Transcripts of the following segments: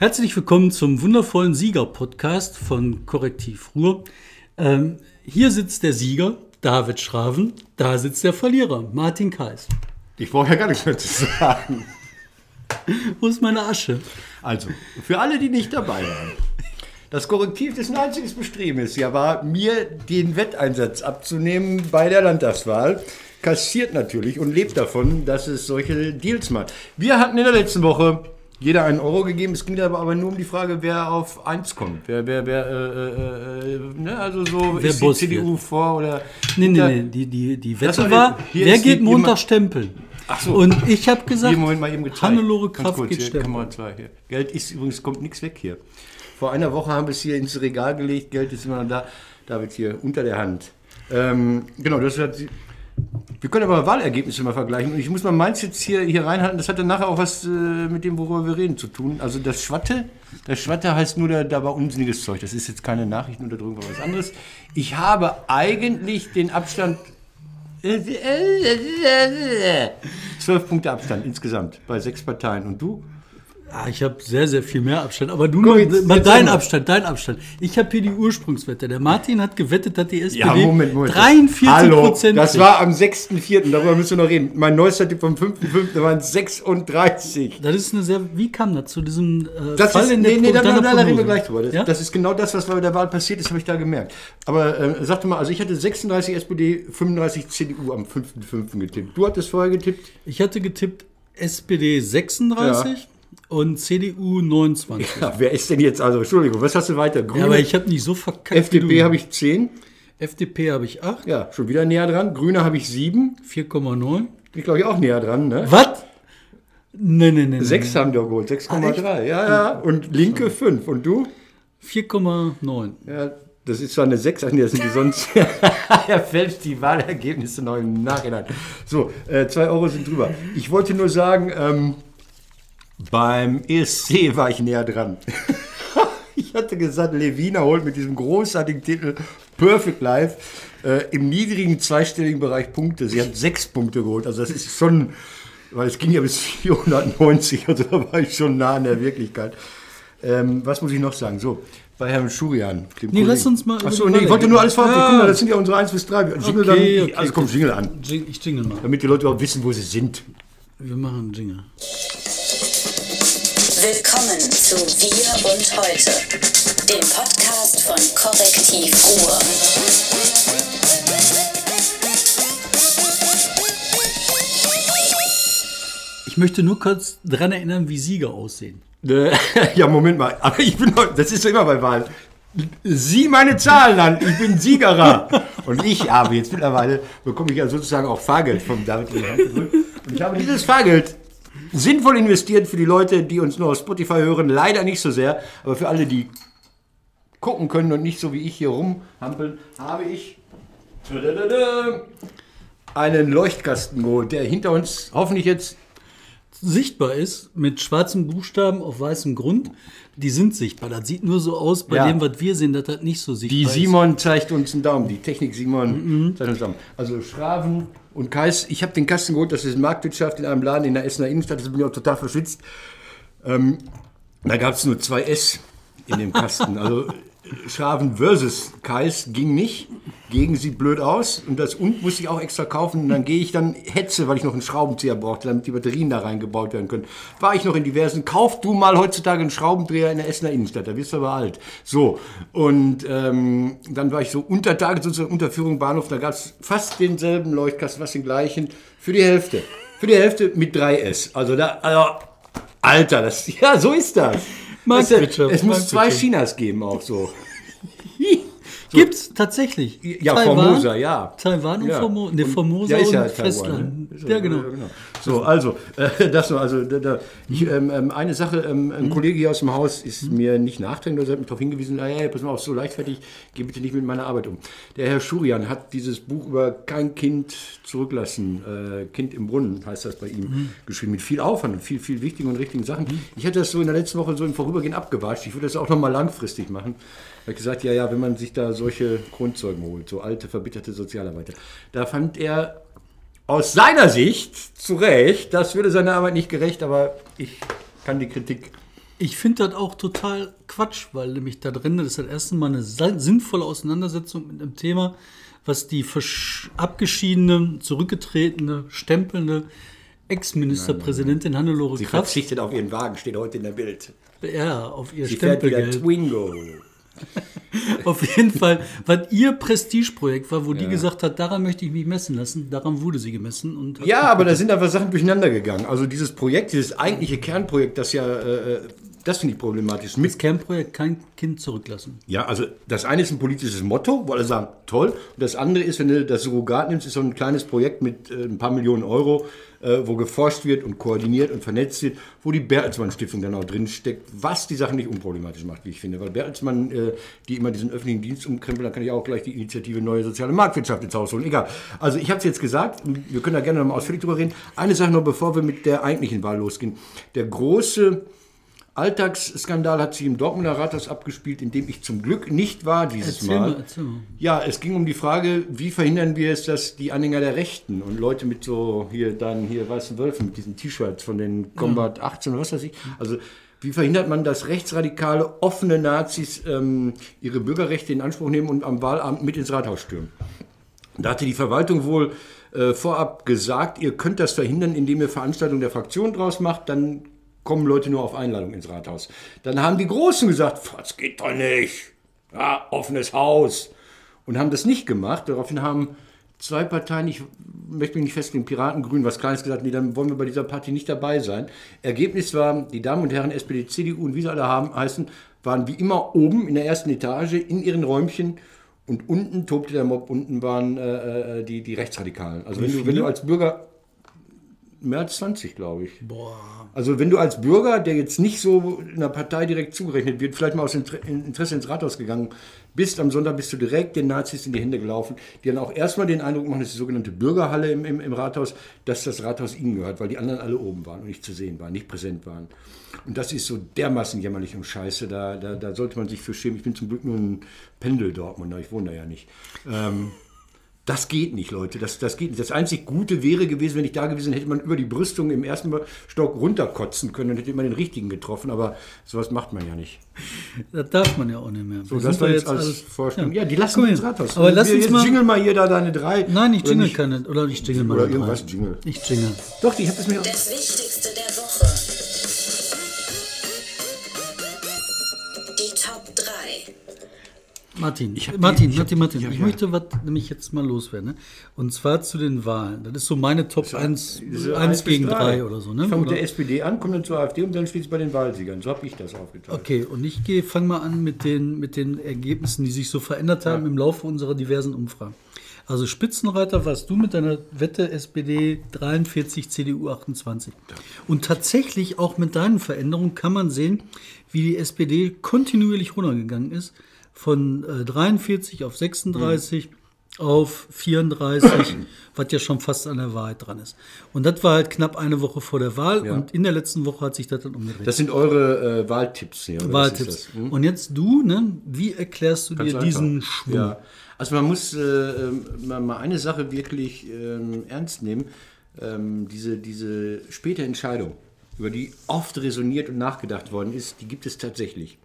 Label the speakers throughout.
Speaker 1: Herzlich willkommen zum wundervollen Sieger-Podcast von Korrektiv Ruhr. Ähm, hier sitzt der Sieger, David Schraven. Da sitzt der Verlierer, Martin Kais.
Speaker 2: Ich brauche ja gar nichts mehr zu sagen.
Speaker 1: Wo ist meine Asche?
Speaker 2: Also, für alle, die nicht dabei waren. Das Korrektiv, dessen einziges Bestreben ist, ja, war, mir den Wetteinsatz abzunehmen bei der Landtagswahl. Kassiert natürlich und lebt davon, dass es solche Deals macht. Wir hatten in der letzten Woche jeder einen Euro gegeben. Es ging aber, aber nur um die Frage, wer auf 1 kommt. Wer, wer, wer, äh, äh, ne? also so
Speaker 1: Wer
Speaker 2: ist
Speaker 1: Boss
Speaker 2: die CDU vor oder.
Speaker 1: Nee, nee, nee. Die, die, die Wette
Speaker 2: war- hier
Speaker 1: wer geht Montag stempeln?
Speaker 2: Ach so.
Speaker 1: Und ich habe gesagt,
Speaker 2: Hier, Moment mal eben gezeigt.
Speaker 1: Hannelore Kraft
Speaker 2: kurz,
Speaker 1: geht stempeln.
Speaker 2: Kamera 2 hier. Geld ist übrigens, kommt nichts weg hier. Vor einer Woche haben wir es hier ins Regal gelegt, Geld ist immer noch da. David hier unter der Hand. Ähm, genau, das hat. Wir können aber Wahlergebnisse mal vergleichen. Und ich muss mal meins jetzt hier, hier reinhalten. Das hat dann nachher auch was äh, mit dem, worüber wir reden, zu tun. Also das Schwatte, das Schwatte heißt nur, da, da war unsinniges Zeug. Das ist jetzt keine Nachrichtenunterdrückung oder was anderes. Ich habe eigentlich den Abstand. Zwölf Punkte Abstand insgesamt bei sechs Parteien. Und du?
Speaker 1: Ah, ich habe sehr, sehr viel mehr Abstand. Aber du
Speaker 2: Komm,
Speaker 1: mal, mal
Speaker 2: jetzt
Speaker 1: dein
Speaker 2: sag mal.
Speaker 1: Abstand, dein Abstand. Ich habe hier die Ursprungswette. Der Martin hat gewettet, dass die SPD
Speaker 2: Ja, Moment, Moment.
Speaker 1: 43
Speaker 2: Hallo,
Speaker 1: Prozent
Speaker 2: das war am 6.4., darüber müssen wir noch reden. Mein neuester Tipp vom 5.5. waren 36.
Speaker 1: Das ist eine sehr. Wie kam das zu diesem äh,
Speaker 2: Das
Speaker 1: Fall
Speaker 2: ist,
Speaker 1: in der
Speaker 2: nee, nee, da,
Speaker 1: deiner
Speaker 2: da, da reden wir gleich drüber. Das,
Speaker 1: Ja?
Speaker 2: das ist genau das, was bei der Wahl passiert ist, habe ich da gemerkt. Aber äh, sagte mal, also ich hatte 36 SPD, 35 CDU am 5.5. getippt. Du hattest vorher getippt?
Speaker 1: Ich hatte getippt SPD 36 und CDU 29. Ja,
Speaker 2: Ja, wer ist denn jetzt, also Entschuldigung, was hast du weiter? Grüne,
Speaker 1: aber ich habe nicht so verkackt.
Speaker 2: FDP habe ich 10,
Speaker 1: FDP habe ich 8,
Speaker 2: ja, schon wieder näher dran. Grüne habe ich 7,
Speaker 1: 4,9.
Speaker 2: ich glaube ich auch näher dran, ne?
Speaker 1: Was? Nee, nee, nee.
Speaker 2: 6 haben wir geholt, 6,3, ja, ja. Und Linke 5. Und du?
Speaker 1: 4,9.
Speaker 2: Ja, das ist zwar eine 6, ach nee, das sind die sonst. er fälscht die Wahlergebnisse noch im Nachhinein. So, 2 Euro sind drüber. Ich wollte nur sagen, ähm, beim ESC war ich näher dran. ich hatte gesagt, Levina holt mit diesem großartigen Titel Perfect Life äh, im niedrigen zweistelligen Bereich Punkte. Sie hat sechs Punkte geholt. Also das ist schon, weil es ging ja bis 490, also da war ich schon nah an der Wirklichkeit. Ähm, was muss ich noch sagen? So, bei Herrn Schurian.
Speaker 1: Nee, lass
Speaker 2: Kollegen.
Speaker 1: uns mal
Speaker 2: Achso, nee, ich wollte nur alles vorab.
Speaker 1: Ja.
Speaker 2: Guck mal, das sind ja unsere 1 bis 3. Jingle dann,
Speaker 1: Okay, okay,
Speaker 2: also komm, Jingle an.
Speaker 1: Ich jingle mal.
Speaker 2: Damit die Leute auch wissen, wo sie sind.
Speaker 1: Wir machen Jingle.
Speaker 3: Willkommen zu Wir und Heute, dem Podcast von Korrektiv Ruhr.
Speaker 1: Ich möchte nur kurz daran erinnern, wie Sieger aussehen.
Speaker 2: Äh, ja, Moment mal. Aber ich bin doch, das ist so immer bei Wahlen. Sieh meine Zahlen an, ich bin Siegerer. Und ich habe jetzt mittlerweile, bekomme ich ja sozusagen auch Fahrgeld vom David. Und ich habe dieses Fahrgeld sinnvoll investiert für die Leute, die uns nur auf Spotify hören. Leider nicht so sehr, aber für alle, die gucken können und nicht so wie ich hier rumhampeln, habe ich einen Leuchtkasten geholt, der hinter uns hoffentlich jetzt
Speaker 1: Sichtbar ist mit schwarzen Buchstaben auf weißem Grund. Die sind sichtbar. Das sieht nur so aus bei
Speaker 2: Ja.
Speaker 1: dem, was wir sehen, dass das nicht so sichtbar
Speaker 2: Die
Speaker 1: ist.
Speaker 2: Simon zeigt uns einen Daumen, die Technik Simon zeigt uns einen Daumen. Also Schraven und Kais, ich habe den Kasten geholt, das ist Marktwirtschaft in einem Laden in der Essener Innenstadt, das bin ich auch total verschwitzt. Ähm, da gab es nur zwei S in dem Kasten. Also Schraven versus Kais ging nicht. Gegen sieht blöd aus und das und musste ich auch extra kaufen. Und dann gehe ich dann hetze, weil ich noch einen Schraubenzieher brauchte, damit die Batterien da reingebaut werden können. War ich noch in diversen. Kauf du mal heutzutage einen Schraubendreher in der Essener Innenstadt, da wirst du aber alt. So, und ähm, dann war ich so unter Tage, sozusagen unter Führung Bahnhof, da gab es fast denselben Leuchtkasten, fast den gleichen, für die Hälfte. Für die Hälfte mit 3S. Also da, also, Alter, das, ja, so ist das.
Speaker 1: Marktwirtschaft,
Speaker 2: Es muss zwei. Chinas geben auch so.
Speaker 1: Gibt's tatsächlich.
Speaker 2: Ja, Formosa, ja.
Speaker 1: Taiwan und
Speaker 2: Ja.
Speaker 1: Formosa. Ne, Formosa
Speaker 2: ja, ist ja
Speaker 1: und
Speaker 2: Taiwan,
Speaker 1: Festland.
Speaker 2: ne?
Speaker 1: Ja, genau.
Speaker 2: So, also, äh, das nur, also, da, da, ich, ähm, ähm, eine Sache, ähm, ein Kollege hier aus dem Haus ist mir nicht nachträglich, oder hat mich darauf hingewiesen, ah, ja, pass mal auf, so leichtfertig, geh bitte nicht mit meiner Arbeit um. Der Herr Schurian hat dieses Buch über kein Kind zurücklassen, äh, Kind im Brunnen, heißt das bei ihm, geschrieben, mit viel Aufwand und viel, viel wichtigen und richtigen Sachen. Ich hatte das so in der letzten Woche so im Vorübergehen abgewatscht, ich würde das auch nochmal langfristig machen. Er hat gesagt, ja, ja, wenn man sich da solche Grundzeugen holt, so alte, verbitterte Sozialarbeiter, da fand er aus seiner Sicht zu Recht, das würde seiner Arbeit nicht gerecht, aber ich kann die Kritik
Speaker 1: Ich finde das auch total Quatsch, weil nämlich da drin, das ist das erste Mal eine sinnvolle Auseinandersetzung mit einem Thema, was die abgeschiedene, zurückgetretene, stempelnde Ex-Ministerpräsidentin Hannelore
Speaker 2: Sie
Speaker 1: Kraft
Speaker 2: verzichtet auf ihren Wagen, steht heute in der Bild.
Speaker 1: ja, auf ihr
Speaker 2: Sie fährt wieder
Speaker 1: Stempelgeld.
Speaker 2: Twingo.
Speaker 1: Auf jeden Fall, was ihr Prestigeprojekt war, wo die gesagt hat, daran möchte ich mich messen lassen, daran wurde sie gemessen. Und
Speaker 2: Ja, aber da sind einfach Sachen durcheinander gegangen. Also dieses Projekt, dieses eigentliche Kernprojekt, das ja, äh, das finde ich problematisch. Mit
Speaker 1: das Kernprojekt kein Kind zurücklassen.
Speaker 2: Ja, also das eine ist ein politisches Motto, wo alle sagen, toll. Und das andere ist, wenn du das Surrogat nimmst, ist so ein kleines Projekt mit äh, ein paar Millionen Euro, äh, wo geforscht wird und koordiniert und vernetzt wird, wo die Bertelsmann Stiftung dann auch drin steckt, was die Sache nicht unproblematisch macht, wie ich finde. Weil Bertelsmann, äh, die immer diesen öffentlichen Dienst umkrempeln, dann kann ich auch gleich die Initiative Neue Soziale Marktwirtschaft ins Haus holen. Egal. Also ich habe es jetzt gesagt, wir können da gerne nochmal ausführlich drüber reden. Eine Sache noch, bevor wir mit der eigentlichen Wahl losgehen. Der große Alltagsskandal hat sich im Dortmunder Rathaus abgespielt, in dem ich zum Glück nicht war dieses
Speaker 1: Erzähl
Speaker 2: Mal.
Speaker 1: mal, erzähl mal.
Speaker 2: Ja, es ging um die Frage, wie verhindern wir es, dass die Anhänger der Rechten und Leute mit so hier dann hier weißen Wölfen mit diesen T-Shirts von den Combat 18 oder was weiß ich, also wie verhindert man, dass rechtsradikale, offene Nazis ähm, ihre Bürgerrechte in Anspruch nehmen und am Wahlamt mit ins Rathaus stürmen? Da hatte die Verwaltung wohl äh, vorab gesagt, ihr könnt das verhindern, indem ihr Veranstaltungen der Fraktion draus macht, dann kommen Leute nur auf Einladung ins Rathaus. Dann haben die Großen gesagt, das geht doch nicht. Ja, offenes Haus. Und haben das nicht gemacht. Daraufhin haben zwei Parteien, ich möchte mich nicht festlegen, Piraten, Grünen, was Kleines gesagt, nee, dann wollen wir bei dieser Party nicht dabei sein. Ergebnis war, die Damen und Herren SPD, CDU und wie sie alle haben, heißen, waren wie immer oben in der ersten Etage in ihren Räumchen und unten tobte der Mob, unten waren äh, äh, die, die Rechtsradikalen. Also wenn du, wenn du als Bürger, mehr als 20, glaube ich.
Speaker 1: Boah.
Speaker 2: Also wenn du als Bürger, der jetzt nicht so in der Partei direkt zugerechnet wird, vielleicht mal aus Inter- Interesse ins Rathaus gegangen bist, am Sonntag bist du direkt den Nazis in die Hände gelaufen, die dann auch erstmal den Eindruck machen, das ist die sogenannte Bürgerhalle im, im, im Rathaus, dass das Rathaus ihnen gehört, weil die anderen alle oben waren und nicht zu sehen waren, nicht präsent waren. Und das ist so dermaßen jämmerlich und scheiße, da, da, da sollte man sich für schämen. Ich bin zum Glück nur ein Pendel-Dortmunder, ich wohne da ja nicht. Ähm, das geht nicht, Leute. Das, das geht nicht. Das einzig Gute wäre gewesen, wenn ich da gewesen hätte man über die Brüstung im ersten Stock runterkotzen können und hätte man den richtigen getroffen. Aber sowas macht man ja nicht.
Speaker 1: Das darf man ja auch nicht mehr.
Speaker 2: So, das war jetzt als Vorstellung. Ja, die lassen wir ins. Rathaus.
Speaker 1: Aber lass
Speaker 2: Wir-
Speaker 1: uns
Speaker 2: jetzt
Speaker 1: mal-
Speaker 2: jingle mal hier da deine drei.
Speaker 1: Nein, ich jingle
Speaker 2: nicht?
Speaker 1: keine. Oder ich jingle mal
Speaker 2: Oder irgendwas
Speaker 1: drei.
Speaker 2: jingle.
Speaker 1: Ich jingle.
Speaker 2: Doch, ich habe das mir...
Speaker 3: Das Wichtigste der Woche.
Speaker 1: Martin,
Speaker 2: Ich
Speaker 1: Martin,
Speaker 2: die- ich
Speaker 1: Martin, Martin,
Speaker 2: ja,
Speaker 1: ich
Speaker 2: ja.
Speaker 1: möchte was nämlich jetzt mal loswerden. Ne? Und zwar zu den Wahlen. Das ist so meine Top 1,
Speaker 2: Diese
Speaker 1: 1
Speaker 2: bis
Speaker 1: gegen
Speaker 2: drei.
Speaker 1: 3 oder so. Ne?
Speaker 2: Ich fange mit der SPD an, komme dann zur AfD und dann schließlich bei den Wahlsiegern. So habe ich das aufgeteilt.
Speaker 1: Okay, und ich fange mal an mit den, mit den Ergebnissen, die sich so verändert haben im Laufe unserer diversen Umfragen. Also Spitzenreiter warst du mit deiner Wette SPD 43, CDU 28. Und tatsächlich auch mit deinen Veränderungen kann man sehen, wie die SPD kontinuierlich runtergegangen ist. Von äh, 43 auf 36 auf 34, was ja schon fast an der Wahrheit dran ist. Und das war halt knapp eine Woche vor der Wahl
Speaker 2: Ja.
Speaker 1: und in der letzten Woche hat sich das dann umgedreht.
Speaker 2: Das sind eure äh, Wahltipps hier.
Speaker 1: Wahltipps.
Speaker 2: ist das? Hm?
Speaker 1: Und jetzt du, ne? Wie erklärst du
Speaker 2: Ganz
Speaker 1: dir
Speaker 2: einfach.
Speaker 1: diesen Schwung?
Speaker 2: Ja. Also man muss äh, ähm, mal, eine Sache wirklich ähm, ernst nehmen. Ähm, diese, diese späte Entscheidung, über die oft resoniert und nachgedacht worden ist, die gibt es tatsächlich.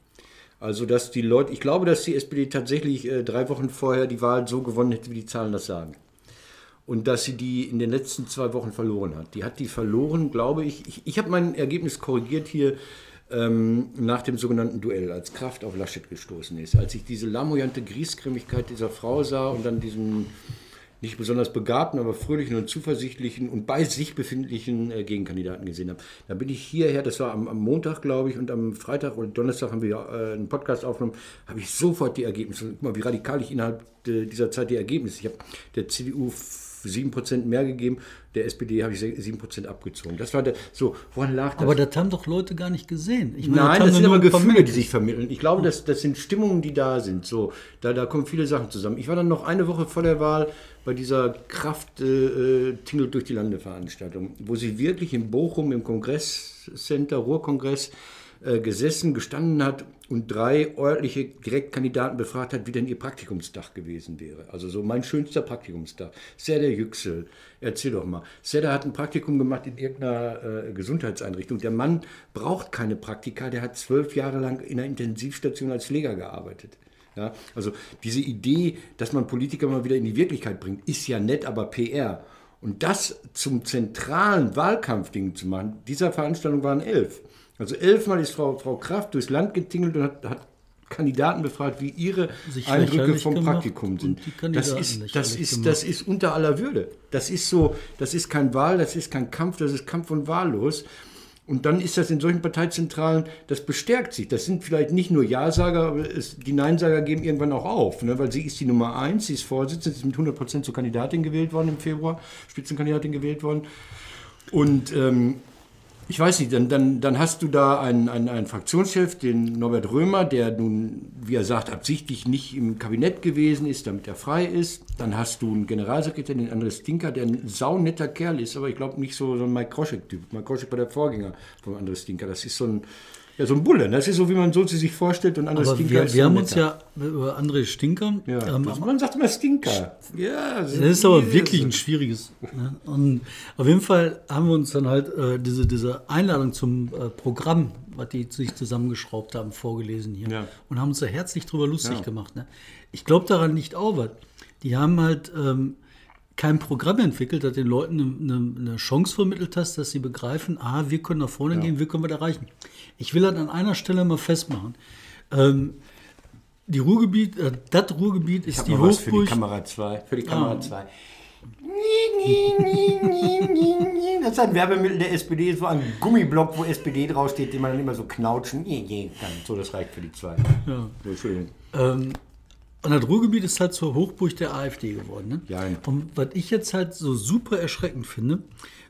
Speaker 2: Also dass die Leute, ich glaube, dass die SPD tatsächlich äh, drei Wochen vorher die Wahl so gewonnen hätte, wie die Zahlen das sagen. Und dass sie die in den letzten zwei Wochen verloren hat. Die hat die verloren, glaube ich. Ich, ich habe mein Ergebnis korrigiert hier ähm, nach dem sogenannten Duell, als Kraft auf Laschet gestoßen ist. Als ich diese lamoyante Griesgrämigkeit dieser Frau sah und dann diesen nicht besonders begabten, aber fröhlichen und zuversichtlichen und bei sich befindlichen äh, Gegenkandidaten gesehen habe. Da bin ich hierher, das war am, am Montag, glaube ich, und am Freitag oder Donnerstag haben wir äh, einen Podcast aufgenommen, habe ich sofort die Ergebnisse. Guck mal, wie radikal ich innerhalb äh, dieser Zeit die Ergebnisse. Ich habe der CDU f- 7% mehr gegeben, der SPD habe ich se- 7% abgezogen. Das war der, so, woran lag das?
Speaker 1: Aber das haben doch Leute gar nicht gesehen. Meine,
Speaker 2: Nein,
Speaker 1: haben
Speaker 2: das sind aber Gefühle, die
Speaker 1: Minuten.
Speaker 2: sich vermitteln. Ich glaube, das, das sind Stimmungen, die da sind. So, da, da kommen viele Sachen zusammen. Ich war dann noch eine Woche vor der Wahl bei dieser Kraft äh, äh, Tingelt durch die Lande Veranstaltung, wo sie wirklich in Bochum im Kongresscenter, Ruhrkongress, äh, gesessen, gestanden hat und drei örtliche Direktkandidaten befragt hat, wie denn ihr Praktikumstag gewesen wäre. Also so mein schönster Praktikumstag. Serda Yüksel, erzähl doch mal. Serda hat ein Praktikum gemacht in irgendeiner äh, Gesundheitseinrichtung. Der Mann braucht keine Praktika, der hat zwölf Jahre lang in einer Intensivstation als Pfleger gearbeitet. Ja, also diese Idee, dass man Politiker mal wieder in die Wirklichkeit bringt, ist ja nett, aber PR. Und das zum zentralen Wahlkampfding zu machen, dieser Veranstaltung waren elf. Also elfmal ist Frau, Frau Kraft durchs Land getingelt und hat, hat Kandidaten befragt, wie ihre
Speaker 1: Sich
Speaker 2: Eindrücke vom Praktikum sind. Das ist, das, ist, das ist unter aller Würde. Das ist so, das ist kein Wahl, das ist kein Kampf, das ist Kampf und wahllos. Und dann ist das in solchen Parteizentralen, das bestärkt sich. Das sind vielleicht nicht nur Ja-Sager, aber die Nein-Sager geben irgendwann auch auf, ne? weil sie ist die Nummer eins, sie ist Vorsitzende, sie ist mit 100 Prozent zur Kandidatin gewählt worden im Februar, Spitzenkandidatin gewählt worden. Und ähm, ich weiß nicht, dann, dann, dann hast du da einen, einen, einen Fraktionschef, den Norbert Römer, der nun, wie er sagt, absichtlich nicht im Kabinett gewesen ist, damit er frei ist. Dann hast du einen Generalsekretär, den Andres Stinker, der ein saunetter Kerl ist, aber ich glaube nicht so, so ein Mike Kroschek-Typ. Mike Kroschek war der Vorgänger von Andres Stinker. Das ist so ein, ja, so ein Bulle. Das ist so, wie man so sie sich vorstellt. Und Andres
Speaker 1: Aber
Speaker 2: Stinker
Speaker 1: wir, wir haben uns ja über André Stinker.
Speaker 2: Ja,
Speaker 1: ähm,
Speaker 2: man sagt immer Stinker. Ja,
Speaker 1: das ist aber wirklich ein schwieriges. Ne? Und auf jeden Fall haben wir uns dann halt äh, diese, diese Einladung zum äh, Programm, was die sich zusammengeschraubt haben, vorgelesen hier.
Speaker 2: Ja.
Speaker 1: Und haben uns da herzlich drüber lustig
Speaker 2: Ja.
Speaker 1: gemacht. Ne? Ich glaube daran nicht auch was. Die haben halt ähm, kein Programm entwickelt, das den Leuten eine, eine, Chance vermittelt hast, dass sie begreifen, ah, wir können nach vorne gehen, wir können was erreichen. Ich will das an einer Stelle mal festmachen. Ähm, die Ruhrgebiet, äh, das Ruhrgebiet ist die
Speaker 2: was für die
Speaker 1: Hochburg.
Speaker 2: Kamera 2. Für die Kamera
Speaker 1: Ah.
Speaker 2: 2. Das ist ein Werbemittel der SPD, so ein Gummiblock, wo SPD draufsteht, den man dann immer so knautschen kann. So, das reicht für die zwei.
Speaker 1: Ja.
Speaker 2: So, Entschuldigung.
Speaker 1: Ähm, und das Ruhrgebiet ist halt zur Hochburg der AfD geworden. Ne?
Speaker 2: Ja.
Speaker 1: Und was ich jetzt halt so super erschreckend finde,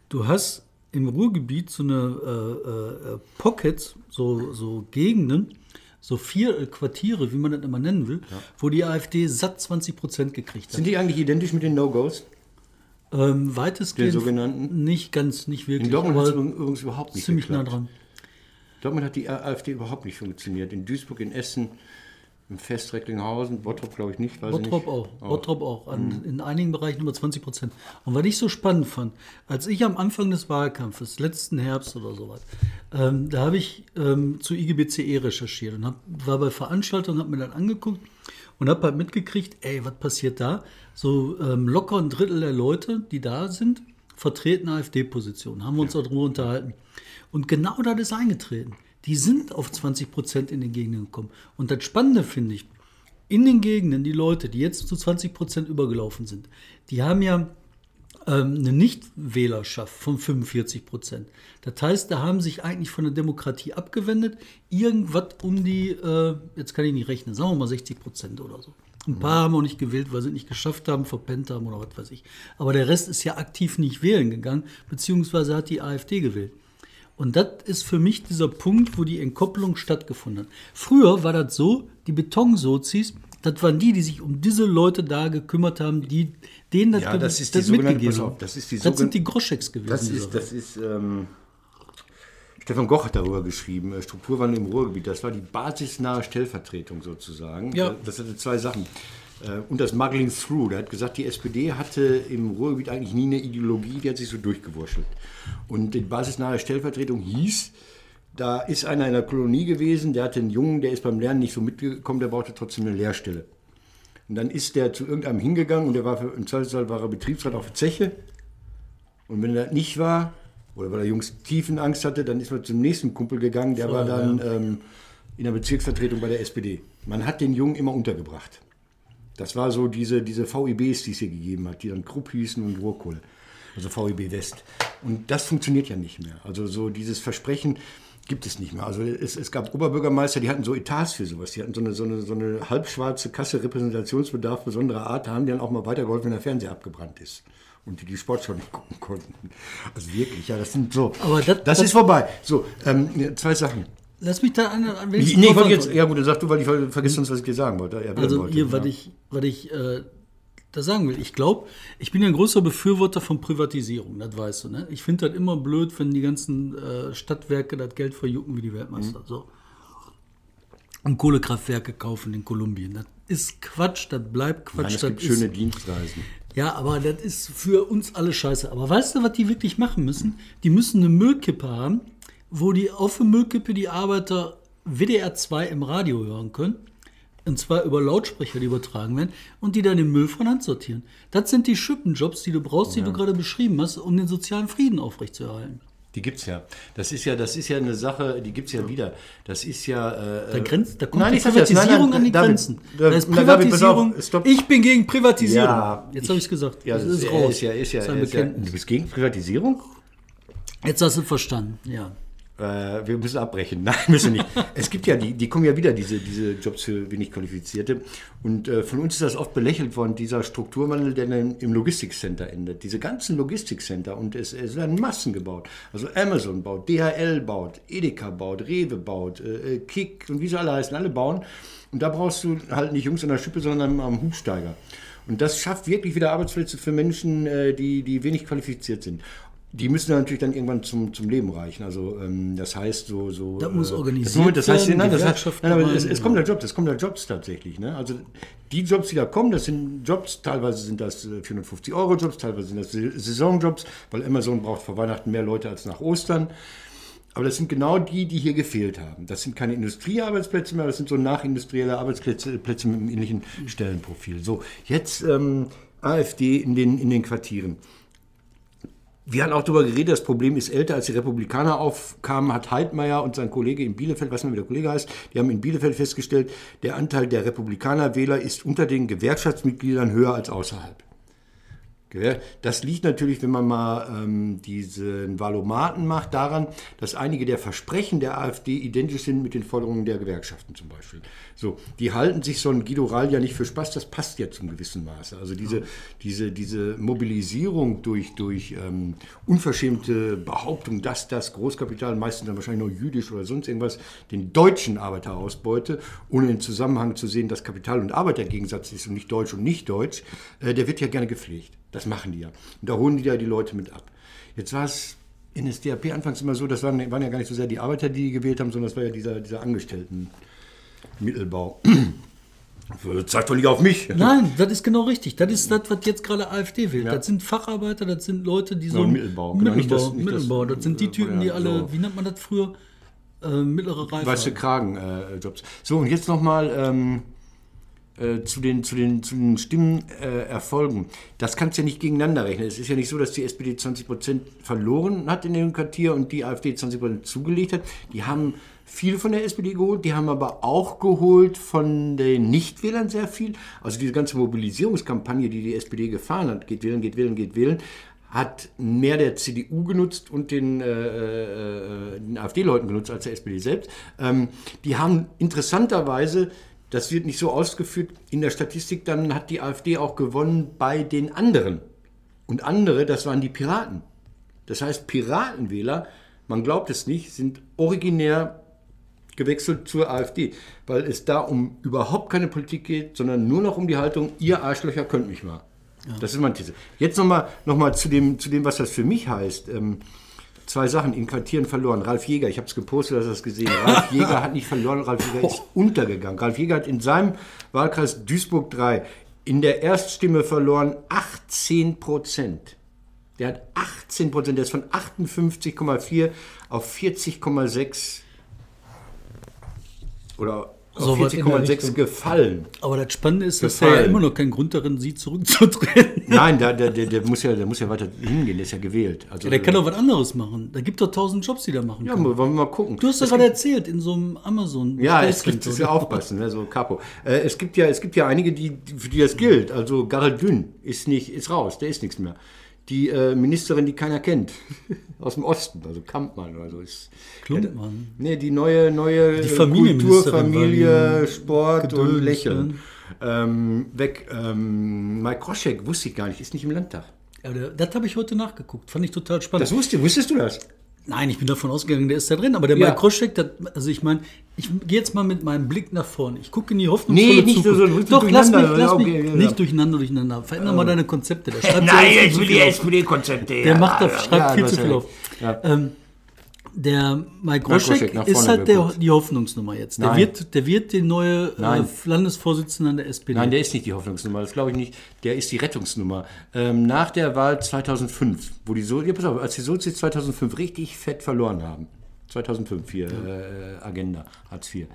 Speaker 1: du hast im Ruhrgebiet so eine äh, äh, Pockets, so, so Gegenden, so vier äh, Quartiere, wie man das immer nennen will, wo die AfD satt 20 Prozent gekriegt hat.
Speaker 2: Sind die eigentlich identisch mit den No-Gos?
Speaker 1: Ähm, weitestgehend
Speaker 2: Der sogenannten?
Speaker 1: nicht ganz, nicht wirklich,
Speaker 2: In Dortmund hat es übrigens überhaupt nicht
Speaker 1: ziemlich nah
Speaker 2: geklappt.
Speaker 1: dran.
Speaker 2: Dortmund hat die AfD überhaupt nicht funktioniert. In Duisburg, in Essen, im Fest Recklinghausen, Bottrop glaube ich nicht. Weiß ich
Speaker 1: Bottrop
Speaker 2: nicht.
Speaker 1: auch. Bottrop auch. An, In einigen Bereichen über 20 Prozent. Und was ich so spannend fand, als ich am Anfang des Wahlkampfes, letzten Herbst oder sowas, ähm, da habe ich ähm, zu IGBCE recherchiert und hab, war bei Veranstaltungen, habe mir das angeguckt und habe halt mitgekriegt, ey, was passiert da? So ähm, locker ein Drittel der Leute, die da sind, vertreten AfD-Positionen. Haben wir uns darüber unterhalten. Und genau das ist eingetreten. Die sind auf 20 Prozent in den Gegenden gekommen. Und das Spannende finde ich, in den Gegenden, die Leute, die jetzt zu 20 Prozent übergelaufen sind, die haben ja ähm, eine Nichtwählerschaft von 45 Prozent. Das heißt, da haben sich eigentlich von der Demokratie abgewendet, irgendwas um die, äh, jetzt kann ich nicht rechnen, sagen wir mal 60 Prozent oder so. Ein paar haben auch nicht gewählt, weil sie es nicht geschafft haben, verpennt haben oder was weiß ich. Aber der Rest ist ja aktiv nicht wählen gegangen, beziehungsweise hat die AfD gewählt. Und das ist für mich dieser Punkt, wo die Entkopplung stattgefunden hat. Früher war das so, die Betonsozis, das waren die, die sich um diese Leute da gekümmert haben, die denen das,
Speaker 2: Ja, das ist sogenannte-
Speaker 1: mitgegeben haben.
Speaker 2: das ist die
Speaker 1: das sind die Groscheks gewesen.
Speaker 2: Das ist, das ist ähm, Stefan Goch hat darüber geschrieben, äh, Strukturwandel im Ruhrgebiet. Das war die basisnahe Stellvertretung sozusagen.
Speaker 1: Ja.
Speaker 2: Das hatte zwei Sachen. Äh, Und das Muggling Through. Der hat gesagt, die SPD hatte im Ruhrgebiet eigentlich nie eine Ideologie, die hat sich so durchgewurschtelt. Und die basisnahe Stellvertretung hieß, da ist einer in der Kolonie gewesen, der hatte einen Jungen, der ist beim Lernen nicht so mitgekommen, der brauchte trotzdem eine Lehrstelle. Und dann ist der zu irgendeinem hingegangen und der war für, im Zweifelsfall war er Betriebsrat auf der Zeche. Und wenn er nicht war, oder weil der Jungs Tiefenangst hatte, dann ist man zum nächsten Kumpel gegangen, der war dann ähm, in der Bezirksvertretung bei der SPD. Man hat den Jungen immer untergebracht. Das war so diese, diese VIBs, die es hier gegeben hat, die dann Krupp hießen und Ruhrkohle. Also VIB West. Und das funktioniert ja nicht mehr. Also so dieses Versprechen gibt es nicht mehr. Also es, es gab Oberbürgermeister, die hatten so Etats für sowas. Die hatten so eine, so eine, so eine halbschwarze Kasse Repräsentationsbedarf besonderer Art. Da haben die dann auch mal weitergeholfen, wenn der Fernseher abgebrannt ist. Und die die Sportschau nicht gucken konnten. Also wirklich, ja, das sind so.
Speaker 1: Aber das-
Speaker 2: das
Speaker 1: das-
Speaker 2: ist vorbei. So, ähm, zwei Sachen.
Speaker 1: Lass mich da an, an
Speaker 2: Nee,
Speaker 1: wenigstens
Speaker 2: ich wollte jetzt, ja gut, dann sag du, weil ich ver- vergiss sonst, was ich dir sagen wollte. Ja,
Speaker 1: Also
Speaker 2: wollte.
Speaker 1: hier, was ich, was ich äh, da sagen will. Ich glaube, ich bin ja ein großer Befürworter von Privatisierung, das weißt du. Ne? Ich finde das immer blöd, wenn die ganzen äh, Stadtwerke das Geld verjucken wie die Weltmeister.
Speaker 2: Mhm.
Speaker 1: So. Und Kohlekraftwerke kaufen in Kolumbien. Das ist Quatsch, das bleibt Quatsch.
Speaker 2: Nein, es gibt
Speaker 1: ist,
Speaker 2: schöne Dienstreisen.
Speaker 1: ja, aber das ist für uns alle scheiße. Aber weißt du, was die wirklich machen müssen? Die müssen eine Müllkippe haben, wo die auf der Müllkippe die Arbeiter WDR 2 im Radio hören können. Und zwar über Lautsprecher, die übertragen werden, und die dann den Müll von Hand sortieren. Das sind die Schippenjobs, die du brauchst, die du gerade beschrieben hast, um den sozialen Frieden aufrechtzuerhalten.
Speaker 2: Die gibt's ja. Das ist ja, das ist ja eine Sache, die gibt's ja wieder. Das ist ja. Äh,
Speaker 1: Da, grenzt, da kommt
Speaker 2: Nein,
Speaker 1: die
Speaker 2: das. Nein,
Speaker 1: Privatisierung
Speaker 2: nein,
Speaker 1: an die
Speaker 2: David,
Speaker 1: Grenzen.
Speaker 2: da-
Speaker 1: Da ist
Speaker 2: na, David, auf,
Speaker 1: Privatisierung. ich bin gegen Privatisierung.
Speaker 2: Ja,
Speaker 1: Jetzt habe ich es gesagt.
Speaker 2: ja,
Speaker 1: das
Speaker 2: das
Speaker 1: ist
Speaker 2: ist,
Speaker 1: raus.
Speaker 2: ist ja, ist ja,
Speaker 1: ist
Speaker 2: ja. Du bist gegen Privatisierung?
Speaker 1: Jetzt hast du verstanden, ja.
Speaker 2: Äh, wir müssen abbrechen. Nein, müssen nicht. es gibt ja, die, die kommen ja wieder, diese, diese Jobs für wenig Qualifizierte. Und äh, von uns ist das oft belächelt worden, dieser Strukturwandel, der dann im Logistikcenter endet. Diese ganzen Logistikcenter und es, es werden Massen gebaut. Also Amazon baut, DHL baut, Edeka baut, Rewe baut, äh, Kick und wie sie alle heißen, alle bauen. Und da brauchst du halt nicht Jungs an der Schippe, sondern am Hubsteiger. Und das schafft wirklich wieder Arbeitsplätze für Menschen, äh, die, die wenig qualifiziert sind. Die müssen dann natürlich dann irgendwann zum, zum Leben reichen. Also ähm, das heißt so... so
Speaker 1: Das muss
Speaker 2: äh,
Speaker 1: organisiert
Speaker 2: das, heißt,
Speaker 1: werden,
Speaker 2: nein, das heißt, nein, aber es, es
Speaker 1: ja.
Speaker 2: kommt der Job, das kommt der Jobs tatsächlich. Ne? Also die Jobs, die da kommen, das sind Jobs, teilweise sind das äh, 450 Euro Jobs, teilweise sind das Sa- Saisonjobs, weil Amazon braucht vor Weihnachten mehr Leute als nach Ostern. Aber das sind genau die, die hier gefehlt haben. Das sind keine Industriearbeitsplätze mehr, das sind so nachindustrielle Arbeitsplätze Plätze mit einem ähnlichen Stellenprofil. So, jetzt ähm, AfD in den, in den Quartieren. Wir hatten auch darüber geredet, das Problem ist älter, als die Republikaner aufkamen, hat Heidmeier und sein Kollege in Bielefeld, nicht, wie der Kollege heißt, die haben in Bielefeld festgestellt, der Anteil der Republikanerwähler ist unter den Gewerkschaftsmitgliedern höher als außerhalb. Das liegt natürlich, wenn man mal ähm, diesen Valomaten macht, daran, dass einige der Versprechen der AfD identisch sind mit den Forderungen der Gewerkschaften zum Beispiel. So, die halten sich so ein Guido Rall ja nicht für Spaß, das passt ja zum gewissen Maße. Also diese, diese, diese Mobilisierung durch, durch ähm, unverschämte Behauptung, dass das Großkapital, meistens dann wahrscheinlich nur jüdisch oder sonst irgendwas, den deutschen Arbeiter ausbeute, ohne den Zusammenhang zu sehen, dass Kapital und Arbeiter Gegensatz ist und nicht deutsch und nicht deutsch, äh, der wird ja gerne gepflegt. Das machen die ja. Und da holen die ja die Leute mit ab. Jetzt war es in der SDAP anfangs immer so, das waren, waren ja gar nicht so sehr die Arbeiter, die gewählt haben, sondern das war ja dieser, dieser Angestelltenmittelbau. Zeigt doch nicht auf mich.
Speaker 1: Nein, das ist genau richtig. Das ist das, was jetzt gerade AfD will. Das sind Facharbeiter, das sind Leute, die so.
Speaker 2: Ja, Mittelbau, genau, nicht
Speaker 1: Mittelbau,
Speaker 2: das- nicht das-
Speaker 1: Mittelbau. Das sind die Typen, die
Speaker 2: ja,
Speaker 1: alle,
Speaker 2: so.
Speaker 1: wie nennt man das früher? Äh, mittlere Reife.
Speaker 2: Weiße. Kragenjobs. so, und jetzt nochmal ähm, äh, zu, den, zu, den, zu den Stimmenerfolgen. Äh, Erfolgen. das kannst du ja nicht gegeneinander rechnen. Es ist ja nicht so, dass die SPD 20 Prozent verloren hat in dem Quartier und die AfD 20 Prozent zugelegt hat. Die haben viel von der SPD geholt, die haben aber auch geholt von den Nichtwählern sehr viel. Also diese ganze Mobilisierungskampagne, die die SPD gefahren hat, geht wählen, geht wählen, geht wählen, hat mehr der CDU genutzt und den, äh, äh, den AfD-Leuten genutzt als der SPD selbst. Ähm, die haben interessanterweise, das wird nicht so ausgeführt, in der Statistik dann hat die AfD auch gewonnen bei den anderen. Und andere, das waren die Piraten. Das heißt, Piratenwähler, man glaubt es nicht, sind originär gewechselt zur AfD, weil es da um überhaupt keine Politik geht, sondern nur noch um die Haltung, ihr Arschlöcher könnt mich mal. Das ist meine These. Jetzt nochmal noch mal zu, dem, zu dem, was das für mich heißt. Ähm, zwei Sachen in Quartieren verloren. Ralf Jäger, ich habe es gepostet, du das gesehen. Ralf Jäger hat nicht verloren, Ralf Jäger ist untergegangen. Ralf Jäger hat in seinem Wahlkreis Duisburg 3 in der Erststimme verloren 18 Prozent. Der hat 18 Prozent, der ist von 58,4 auf 40,6 oder
Speaker 1: So
Speaker 2: auf
Speaker 1: was in der
Speaker 2: 40,6
Speaker 1: Richtung.
Speaker 2: gefallen.
Speaker 1: Aber das Spannende ist, dass er ja immer noch keinen Grund darin sieht, zurückzutreten.
Speaker 2: Nein, der, der, der, muss ja, der muss ja weiter hingehen, der ist ja gewählt. Also,
Speaker 1: Der kann doch was anderes machen. Da gibt doch tausend Jobs, die da machen
Speaker 2: ja,
Speaker 1: können.
Speaker 2: wollen wir mal gucken.
Speaker 1: Du hast ja gerade erzählt, in so einem Amazon.
Speaker 2: Ja, es gibt, es ja aufpassen, ne, so Capo. Äh, es gibt ja, es gibt ja einige, die, für die das gilt. Also Garel Dünn ist nicht, ist raus, der ist nichts mehr. Die äh, Ministerin, die keiner kennt, aus dem Osten, also Kampmann oder so ist.
Speaker 1: Klumpmann.
Speaker 2: Nee, die neue, neue
Speaker 1: Die
Speaker 2: äh, Kultur, Familie,
Speaker 1: war die
Speaker 2: Sport und Lächeln.
Speaker 1: ne?
Speaker 2: Ähm, weg. Ähm, Mike Kroschek wusste ich gar nicht, ist nicht im Landtag.
Speaker 1: Ja, das habe ich heute nachgeguckt. Fand ich total spannend.
Speaker 2: Das wusste, wusstest du das?
Speaker 1: Nein, ich bin davon ausgegangen, der ist da drin. Aber der
Speaker 2: Ja.
Speaker 1: Mike Kroschek, der, also ich meine, ich gehe jetzt mal mit meinem Blick nach vorne. Ich gucke in die hoffnungsvolle
Speaker 2: Nee, nicht so-
Speaker 1: Zukunft.
Speaker 2: so richtig
Speaker 1: Doch, lass mich,
Speaker 2: durcheinander.
Speaker 1: lass
Speaker 2: Ja,
Speaker 1: mich
Speaker 2: okay, ja.
Speaker 1: nicht durcheinander, durcheinander. Veränder mal deine Konzepte. Der schreibt ja
Speaker 2: Nein, jetzt will die. SPD-Konzepte.
Speaker 1: Der macht da, schreibt viel zu viel auf. Ähm, der Mike Groschek ist halt der, die Hoffnungsnummer jetzt. Der
Speaker 2: Nein.
Speaker 1: wird, der wird die neue äh. Landesvorsitzende der SPD.
Speaker 2: Nein, der ist nicht die Hoffnungsnummer, das glaube ich nicht. Der ist die Rettungsnummer. Ähm, nach der Wahl 2005, wo die so, ja, pass auf, als die Sozis 2005 richtig fett verloren haben, 2005 hier, äh, Agenda, Hartz IV.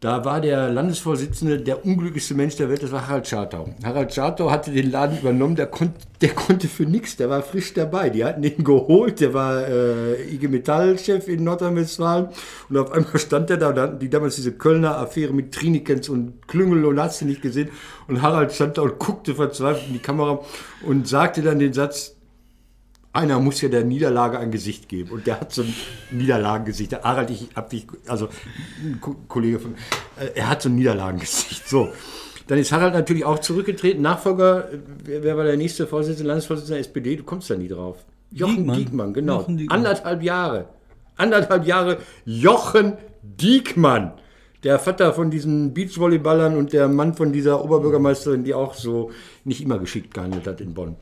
Speaker 2: Da war der Landesvorsitzende der unglücklichste Mensch der Welt, das war Harald Schartau. Harald Schartau hatte den Laden übernommen, der, konnt, der konnte für nichts, der war frisch dabei. Die hatten ihn geholt, der war äh, IG Metall-Chef in Nordrhein-Westfalen und auf einmal stand er da, da hatten die damals diese Kölner Affäre mit Trinikens und Klüngel und hast du nicht gesehen. Und Harald stand da und guckte verzweifelt in die Kamera und sagte dann den Satz, einer muss ja der Niederlage ein Gesicht geben. Und der hat so ein Niederlagengesicht. Der Harald, ich hab dich, also ein Ko- Kollege von, äh, er hat so ein Niederlagengesicht. So. Dann ist Harald natürlich auch zurückgetreten. Nachfolger, äh, wer, war der nächste Vorsitzende, Landesvorsitzende der SPD? Du kommst da nie drauf. Jochen
Speaker 1: Diekmann.
Speaker 2: Diekmann, genau.
Speaker 1: Jochen Diekmann.
Speaker 2: Anderthalb Jahre. Anderthalb Jahre Jochen Diekmann. Der Vater von diesen Beachvolleyballern und der Mann von dieser Oberbürgermeisterin, die auch so nicht immer geschickt gehandelt hat in Bonn.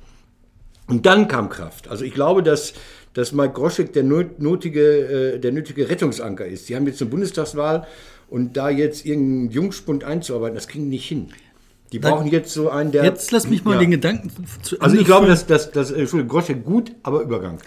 Speaker 2: Und dann kam Kraft. Also ich glaube, dass, dass Mike Groschek der notige, äh, der nötige Rettungsanker ist. Die haben jetzt eine Bundestagswahl und da jetzt irgendeinen Jungspund einzuarbeiten, das kriegen nicht hin. Die
Speaker 1: Dann-
Speaker 2: brauchen jetzt so einen, der...
Speaker 1: Jetzt lass mich mal
Speaker 2: Ja.
Speaker 1: den Gedanken zu
Speaker 2: Also ich glaube, dass, dass, dass äh, Entschuldigung, Groschek gut, aber Übergang.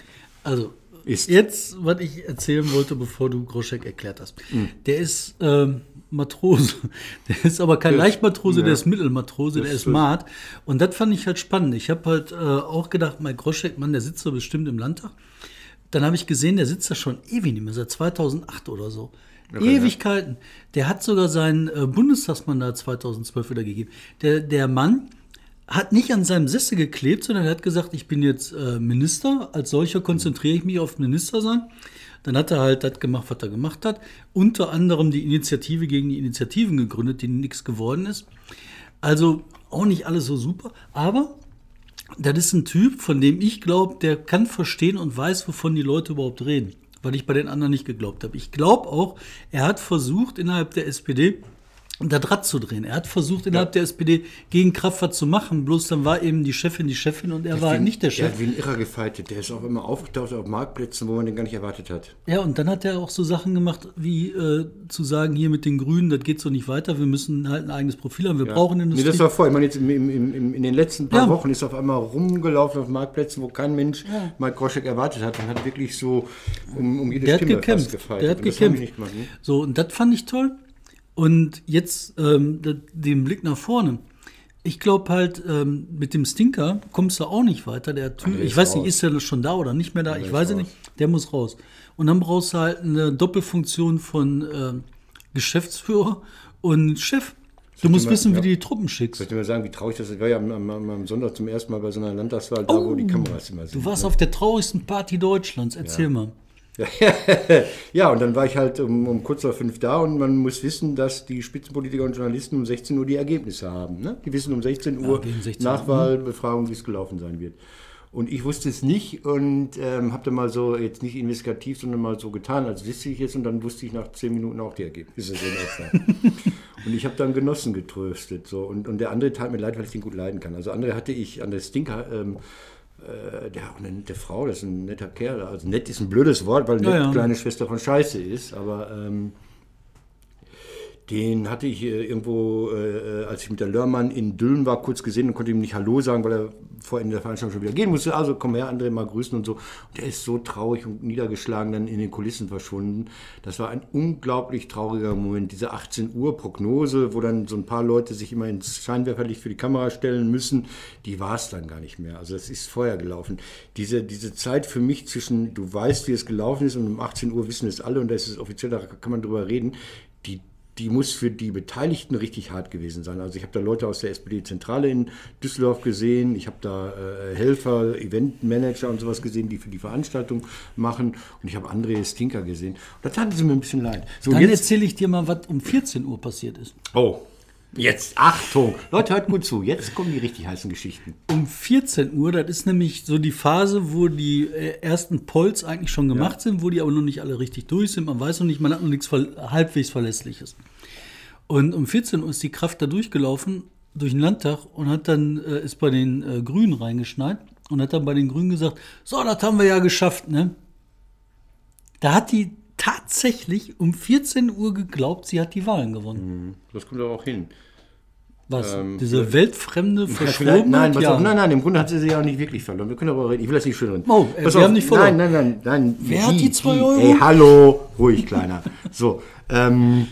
Speaker 1: Also,
Speaker 2: Ist.
Speaker 1: jetzt, was ich erzählen wollte, bevor du Groschek erklärt hast.
Speaker 2: Hm.
Speaker 1: Der ist ähm, Matrose. Der ist aber kein
Speaker 2: Das-
Speaker 1: Leichtmatrose,
Speaker 2: ja.
Speaker 1: der ist Mittelmatrose, der
Speaker 2: Das
Speaker 1: ist
Speaker 2: ist-
Speaker 1: Mart. Und das fand ich halt spannend. Ich habe halt äh, auch gedacht, mein Groschek, Mann, der sitzt so bestimmt im Landtag. Dann habe ich gesehen, der sitzt da schon ewig nicht mehr, seit 2008 oder so. Ewigkeiten. Der hat sogar sein äh, Bundestagsmandat 2012 wieder gegeben. Der, der Mann hat nicht an seinem Sessel geklebt, sondern er hat gesagt, ich bin jetzt äh, Minister. Als solcher konzentriere ich mich auf Minister sein. Dann hat er halt das gemacht, was er gemacht hat. Unter anderem die Initiative gegen die Initiativen gegründet, die nichts geworden ist. Also auch nicht alles so super. Aber das ist ein Typ, von dem ich glaube, der kann verstehen und weiß, wovon die Leute überhaupt reden. Weil ich bei den anderen nicht geglaubt habe. Ich glaube auch, er hat versucht, innerhalb der SPD das Rad zu drehen. Er hat versucht, innerhalb der SPD gegen Kraft was zu machen. Bloß dann war eben die Chefin die Chefin und er war halt nicht der
Speaker 2: Der
Speaker 1: Chef.
Speaker 2: hat wie ein Irrer gefeitet. Der ist auch immer aufgetaucht auf Marktplätzen, wo man den gar nicht erwartet hat.
Speaker 1: Ja, und dann hat er auch so Sachen gemacht, wie äh, zu sagen, hier mit den Grünen, das geht so nicht weiter, wir müssen halt ein eigenes Profil haben, wir brauchen
Speaker 2: Nee,
Speaker 1: Industrie.
Speaker 2: das war vorher. Ich meine, jetzt im, im, im, in den letzten paar
Speaker 1: Ja.
Speaker 2: Wochen ist er auf einmal rumgelaufen auf Marktplätzen, wo kein Mensch Mike Groschek erwartet hat. Und hat wirklich so um, um jede
Speaker 1: der hat
Speaker 2: Stimme
Speaker 1: gekämpft.
Speaker 2: fast gefeitet.
Speaker 1: Der hat
Speaker 2: Und
Speaker 1: gekämpft.
Speaker 2: gemacht, ne?
Speaker 1: So, und das fand ich toll. Und jetzt ähm, den Blick nach vorne. Ich glaube halt, ähm, mit dem Stinker kommst du auch nicht weiter. Der Typ,
Speaker 2: der
Speaker 1: ich weiß nicht,
Speaker 2: raus.
Speaker 1: ist er schon da oder nicht mehr da? ich weiß es nicht. Der muss raus. Und dann brauchst du halt eine Doppelfunktion von ähm, Geschäftsführer und Chef. Du musst
Speaker 2: mal-
Speaker 1: wissen, wie
Speaker 2: ja.
Speaker 1: du die Truppen schickst.
Speaker 2: Soll ich dir mal sagen, wie traurig das ist? Ich war ja am, am, am Sonntag zum ersten Mal bei so einer Landtagswahl, da wo die Kameras immer sind.
Speaker 1: Oh, Du warst
Speaker 2: ne?
Speaker 1: auf der traurigsten Party Deutschlands. Erzähl mal.
Speaker 2: Ja, und dann war ich halt um, um kurz vor fünf da und man muss wissen, dass die Spitzenpolitiker und Journalisten um 16 Uhr die Ergebnisse haben. Ne? Die wissen um 16 Uhr
Speaker 1: gegen 16 Uhr,
Speaker 2: Nachwahlbefragung, wie es gelaufen sein wird. Und ich wusste es nicht und ähm, habe dann mal so, jetzt nicht investigativ, sondern mal so getan, als wüsste ich es und dann wusste ich nach zehn Minuten auch die Ergebnisse. So und ich habe dann Genossen getröstet. So. Und, und der andere tat mir leid, weil ich den gut leiden kann. Also andere hatte ich an der Stinker, ähm, äh, der hat auch eine nette Frau, das ist ein netter Kerl. Also nett ist ein blödes Wort, weil nett
Speaker 1: Ja, ja.
Speaker 2: kleine Schwester von Scheiße ist, aber ähm, den hatte ich äh, irgendwo, äh, als ich mit der Lörmann in Dülmen war, kurz gesehen und konnte ihm nicht Hallo sagen, weil er vor Ende der Veranstaltung schon wieder gehen musste. Also komm her, André, mal grüßen und so. Und der ist so traurig und niedergeschlagen dann in den Kulissen verschwunden. Das war ein unglaublich trauriger Moment. Diese 18 Uhr Prognose, wo dann so ein paar Leute sich immer ins Scheinwerferlicht für die Kamera stellen müssen, die war es dann gar nicht mehr. Also das ist vorher gelaufen. Diese, diese Zeit für mich zwischen, du weißt, wie es gelaufen ist und um 18 Uhr wissen es alle und da ist es offiziell, da kann man drüber reden, die die muss für die Beteiligten richtig hart gewesen sein. Also ich habe da Leute aus der SPD-Zentrale in Düsseldorf gesehen, ich habe da äh, Helfer, Eventmanager und sowas gesehen, die für die Veranstaltung machen und ich habe André Stinker gesehen. Und da taten sie mir ein bisschen leid. So,
Speaker 1: Dann erzähle ich dir mal, was um 14 Uhr passiert ist.
Speaker 2: oh, Jetzt, Achtung! Leute, hört gut zu. Jetzt kommen die richtig heißen Geschichten.
Speaker 1: Um 14 Uhr, das ist nämlich so die Phase, wo die äh, ersten Polls eigentlich schon gemacht sind, wo die aber noch nicht alle richtig durch sind. Man weiß noch nicht, man hat noch nichts halbwegs Verlässliches. Und um 14 Uhr ist die Kraft da durchgelaufen durch den Landtag und hat dann äh, ist bei den äh, Grünen reingeschneit und hat dann bei den Grünen gesagt, so, das haben wir ja geschafft, ne? Da hat die tatsächlich um 14 Uhr geglaubt, sie hat die Wahlen gewonnen.
Speaker 2: Das kommt aber auch hin.
Speaker 1: Was?
Speaker 2: Ähm,
Speaker 1: Diese weltfremde Verschworenheit?
Speaker 2: nein,
Speaker 1: ja.
Speaker 2: auf, nein, nein, im Grunde hat sie sie ja auch nicht wirklich verloren. Wir können aber reden. Ich will das nicht schön
Speaker 1: Oh, äh, wir
Speaker 2: auf,
Speaker 1: haben nicht verloren.
Speaker 2: Nein, nein, nein, nein.
Speaker 1: Wer hat die zwei Euro?
Speaker 2: Ey, hallo, ruhig, Kleiner. So, ähm,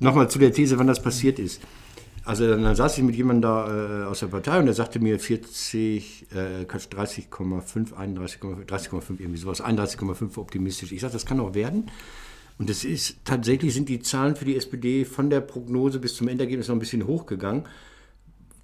Speaker 2: nochmal zu der These, wann das passiert ist. Also dann saß ich mit jemandem da äh, aus der Partei und der sagte mir 40, äh, Quatsch, 30,5, 31,5, 30,5 irgendwie sowas, 31,5 optimistisch. Ich sage, das kann auch werden. Und es ist tatsächlich sind die Zahlen für die SPD von der Prognose bis zum Endergebnis noch ein bisschen hochgegangen.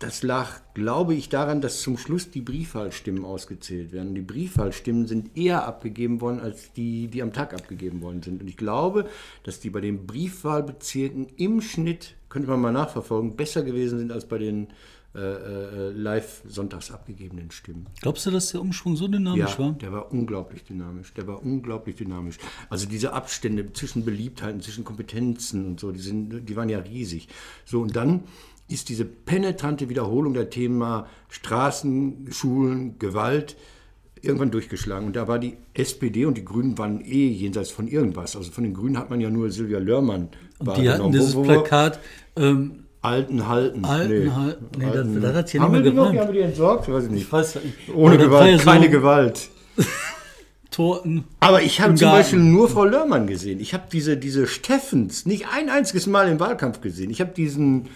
Speaker 2: Das lag, glaube ich, daran, dass zum Schluss die Briefwahlstimmen ausgezählt werden. Die Briefwahlstimmen sind eher abgegeben worden, als die, die am Tag abgegeben worden sind. Und ich glaube, dass die bei den Briefwahlbezirken im Schnitt, könnte man mal nachverfolgen, besser gewesen sind als bei den äh, äh, live sonntags abgegebenen Stimmen.
Speaker 1: Glaubst du, dass der Umschwung so dynamisch
Speaker 2: Ja,
Speaker 1: war?
Speaker 2: der war unglaublich dynamisch. Der war unglaublich dynamisch. Also diese Abstände zwischen Beliebtheiten, zwischen Kompetenzen und so, die, sind, die waren ja riesig. So, und dann ist diese penetrante Wiederholung der Thema Straßen, Schulen, Gewalt irgendwann durchgeschlagen. Und da war die SPD und die Grünen waren eh jenseits von irgendwas. Also von den Grünen hat man ja nur Silvia Lörmann
Speaker 1: Die
Speaker 2: wahrgenommen.
Speaker 1: hatten dieses
Speaker 2: Wo- wo wir-
Speaker 1: Plakat, ähm,
Speaker 2: Alten halten.
Speaker 1: Alten halten. Nee, das- das hat's hier
Speaker 2: haben
Speaker 1: nicht
Speaker 2: wir
Speaker 1: mehr
Speaker 2: die noch?
Speaker 1: gereimt.
Speaker 2: Haben wir die entsorgt? Weiß ich nicht.
Speaker 1: ich weiß nicht.
Speaker 2: Ohne
Speaker 1: war
Speaker 2: Gewalt,
Speaker 1: ja so
Speaker 2: keine Gewalt.
Speaker 1: Torten.
Speaker 2: Aber ich habe zum
Speaker 1: Garten.
Speaker 2: Beispiel nur Frau Lörmann gesehen. Ich habe diese, diese Steffens nicht ein einziges Mal im Wahlkampf gesehen. Ich habe diesen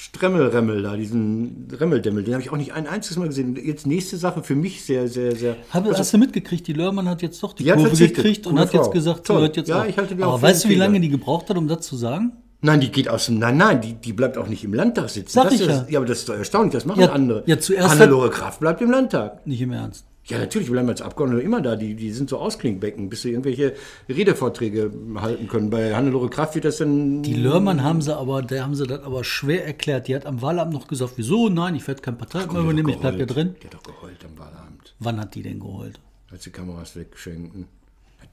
Speaker 2: Stremmelremmel da, diesen Remmeldemmel, den habe ich auch nicht ein einziges Mal gesehen. Jetzt nächste Sache für mich sehr, sehr, sehr.
Speaker 1: Hab, hast du mitgekriegt, die Lörmann hat jetzt doch die
Speaker 2: Die
Speaker 1: Kurve gekriegt und hat jetzt gesagt, sie
Speaker 2: Toll.
Speaker 1: hört jetzt
Speaker 2: Ja,
Speaker 1: auf.
Speaker 2: ich halte die
Speaker 1: Aber weißt du, wie lange die gebraucht hat, um das zu sagen?
Speaker 2: Nein, die geht aus dem. Nein, nein, die, die bleibt auch nicht im Landtag sitzen.
Speaker 1: Sag
Speaker 2: das
Speaker 1: ich
Speaker 2: ist,
Speaker 1: ja.
Speaker 2: ja. aber das ist doch erstaunlich, das machen
Speaker 1: Ja,
Speaker 2: andere.
Speaker 1: ja, zuerst
Speaker 2: Hannelore Kraft bleibt im Landtag.
Speaker 1: Nicht im Ernst.
Speaker 2: Ja, natürlich, wir bleiben als Abgeordnete immer da. Die, die sind so Ausklingbecken, bis sie irgendwelche Redevorträge halten können. Bei Hannelore Kraft wird das dann.
Speaker 1: Die Lörmann haben sie aber, der haben sie das aber schwer erklärt. Die hat am Wahlamt noch gesagt, wieso? Nein, ich werde kein Partei mehr übernehmen, ich bleib hier drin.
Speaker 2: Die hat doch geheult am Wahlamt,
Speaker 1: Wann hat die denn geheult?
Speaker 2: als die Kameras wegschenken.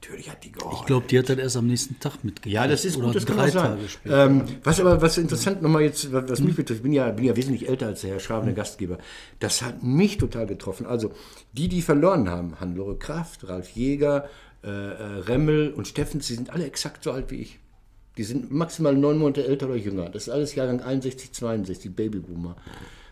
Speaker 2: Natürlich hat die geheult.
Speaker 1: Ich glaube, die hat das erst am nächsten Tag mitgekriegt.
Speaker 2: Ja, das ist gut, das kann sein.
Speaker 1: Tage später.
Speaker 2: Ähm, was aber was interessant nochmal jetzt, was mich betrifft, ich bin ja, bin ja wesentlich älter als der Herr Schraben, der Gastgeber. Das hat mich total getroffen. Also die, die verloren haben, Hannelore Kraft, Ralf Jäger, äh, äh, Remmel und Steffens, die sind alle exakt so alt wie ich. Die sind maximal neun Monate älter oder jünger. Das ist alles Jahrgang 61, 62, Babyboomer.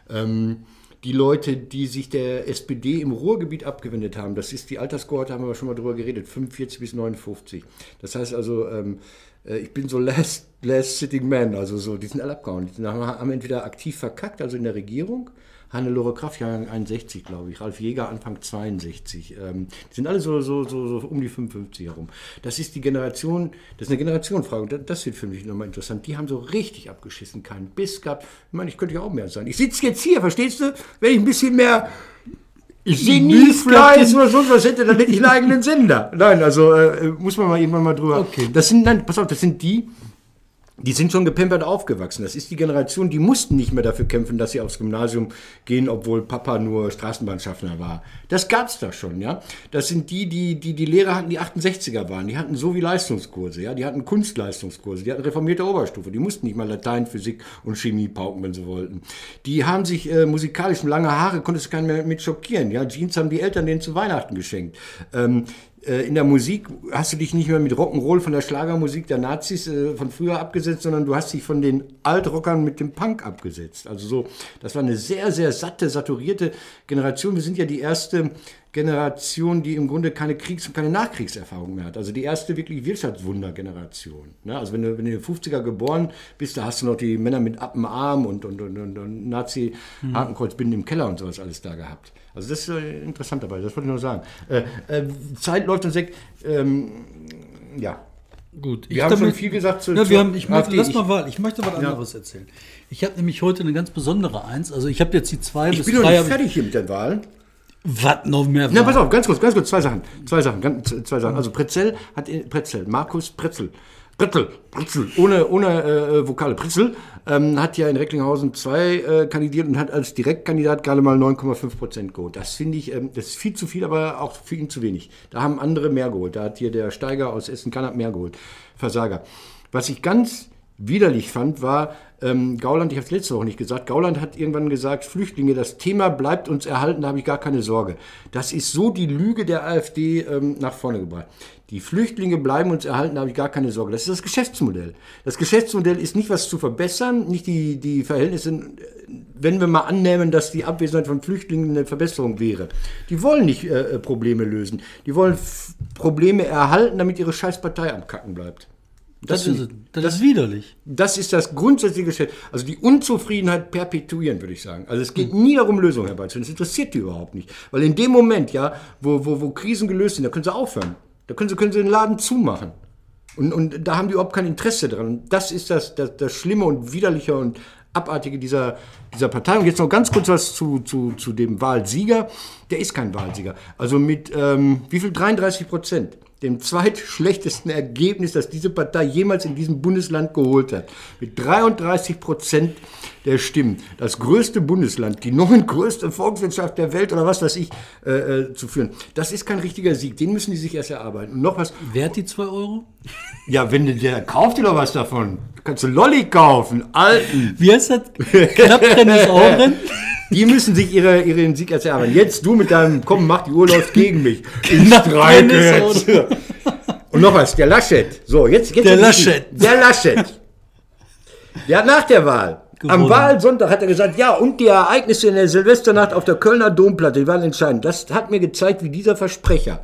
Speaker 2: Ähm, die Leute, die sich der SPD im Ruhrgebiet abgewendet haben, das ist die Alterskohorte, haben wir schon mal drüber geredet, 45 bis 59. Das heißt also, ähm, äh, ich bin so last, last sitting man, also so, die sind alle abgehauen. Die haben, entweder aktiv verkackt, also in der Regierung, Hannelore Kraft, Jahrgang 61, glaube ich, Ralf Jäger, Anfang 62. Ähm, die sind alle so, so, so, so um die 55 herum. Das ist die Generation, das ist eine das, das wird für mich nochmal interessant. Die haben so richtig abgeschissen, keinen Biss gehabt. Ich meine, ich könnte ja auch mehr sein. Ich sitze jetzt hier, verstehst du? Wenn ich ein bisschen mehr Geniefleiß oder sonst was hätte, dann hätte ich einen eigenen Sender. Nein, also äh, muss man mal irgendwann mal drüber.
Speaker 1: Okay.
Speaker 2: Das sind, nein, pass auf, das sind die, die sind schon gepempert aufgewachsen. Das ist die Generation, die mussten nicht mehr dafür kämpfen, dass sie aufs Gymnasium gehen, obwohl Papa nur Straßenbahnschaffner war. Das gab's da schon, ja. Das sind die, die, die die Lehrer hatten, die 68er waren. Die hatten so wie Leistungskurse, ja. Die hatten Kunstleistungskurse, die hatten reformierte Oberstufe. Die mussten nicht mal Latein, Physik und Chemie pauken, wenn sie wollten. Die haben sich äh, musikalisch lange Haare, konntest du keinen mehr mit schockieren, ja. Jeans haben die Eltern denen zu Weihnachten geschenkt. Ähm, äh, in der Musik hast du dich nicht mehr mit Rock'n'Roll von der Schlagermusik der Nazis äh, von früher abgesetzt, sondern du hast dich von den Altrockern mit dem Punk abgesetzt. Also so, das war eine sehr, sehr satte, saturierte Generation. Wir sind ja die erste Generation, die im Grunde keine Kriegs- und keine Nachkriegserfahrung mehr hat. Also die erste wirklich Wirtschaftswundergeneration. Ne? Also wenn du, wenn du in den 50er geboren bist, da hast du noch die Männer mit Appenarm und, und, und, und, und Nazi-Hakenkreuzbinden im Keller und sowas alles da gehabt. Also das ist äh, interessant dabei, das wollte ich nur sagen. Äh, äh, Zeit läuft uns weg. Ähm, ja.
Speaker 1: Gut.
Speaker 2: Wir haben schon viel gesagt zu-
Speaker 1: ja, wir haben, ich möchte, lass
Speaker 2: Ich-
Speaker 1: mal Wahl. Ich möchte was anderes erzählen. Ich habe nämlich heute eine ganz besondere Eins. Also ich habe jetzt die zwei
Speaker 2: Ich
Speaker 1: bis
Speaker 2: bin noch
Speaker 1: drei.
Speaker 2: nicht
Speaker 1: ich-
Speaker 2: fertig hier mit der Wahl.
Speaker 1: Was noch mehr?
Speaker 2: Na, pass auf, ganz kurz, ganz kurz, zwei Sachen. Zwei Sachen, ganz, zwei Sachen. Also Pretzel hat, in- Pretzel, Markus Pretzel Britzel, Britzel, ohne, ohne äh, Vokale. Britzel ähm, hat ja in Recklinghausen zwei äh, kandidiert und hat als Direktkandidat gerade mal 9,5 Prozent geholt. Das finde ich, ähm, das ist viel zu viel, aber auch für ihn zu wenig. Da haben andere mehr geholt. Da hat hier der Steiger aus Essen-Kannab mehr geholt. Versager. Was ich ganz widerlich fand, war ähm, Gauland, ich habe es letzte Woche nicht gesagt, Gauland hat irgendwann gesagt, Flüchtlinge, das Thema bleibt uns erhalten, da habe ich gar keine Sorge. Das ist so die Lüge der AfD ähm, nach vorne gebracht. Die Flüchtlinge bleiben uns erhalten, da habe ich gar keine Sorge. Das ist das Geschäftsmodell. Das Geschäftsmodell ist nicht was zu verbessern, nicht die, die Verhältnisse, wenn wir mal annehmen, dass die Abwesenheit von Flüchtlingen eine Verbesserung wäre. Die wollen nicht äh, Probleme lösen. Die wollen F Probleme erhalten, damit ihre Scheißpartei am Kacken bleibt.
Speaker 1: Das, ist, das, ist widerlich.
Speaker 2: Das ist das grundsätzliche Geschäft. Also die Unzufriedenheit perpetuieren, würde ich sagen. Also es geht nie darum, Lösungen herbeizuführen. Das interessiert die überhaupt nicht. Weil in dem Moment, ja, wo, wo, wo Krisen gelöst sind, da können sie aufhören. Da können sie, können sie den Laden zumachen. Und, und da haben die überhaupt kein Interesse dran. Das ist das, das, das Schlimme und Widerliche und Abartige dieser, dieser Partei. Und jetzt noch ganz kurz was zu, zu, zu dem Wahlsieger. Der ist kein Wahlsieger. Also mit, ähm, wie viel? 33 Prozent dem zweitschlechtesten Ergebnis, das diese Partei jemals in diesem Bundesland geholt hat. Mit 33 Prozent der Stimmen. Das größte Bundesland, die neun größte Volkswirtschaft der Welt oder was weiß ich, äh, äh, zu führen. Das ist kein richtiger Sieg. Den müssen die sich erst erarbeiten. Und noch was.
Speaker 1: Wert die 2 Euro?
Speaker 2: Ja, wenn du der kauft dir doch was davon. Kannst du Lolli kaufen, alten.
Speaker 1: Wie heißt das? Knapprennes Augen?
Speaker 2: Die müssen sich ihre, ihren Sieg erarbeiten. Jetzt du mit deinem, komm, mach die Uhr läuft gegen mich. Ich streike jetzt. Und noch was, der Laschet. So, jetzt, jetzt
Speaker 1: Der Laschet.
Speaker 2: Der Laschet. Der hat nach der Wahl. Am
Speaker 1: Gewonnen.
Speaker 2: Wahlsonntag hat er gesagt, ja, und die Ereignisse in der Silvesternacht auf der Kölner Domplatte, die waren entscheidend. Das hat mir gezeigt, wie dieser Versprecher,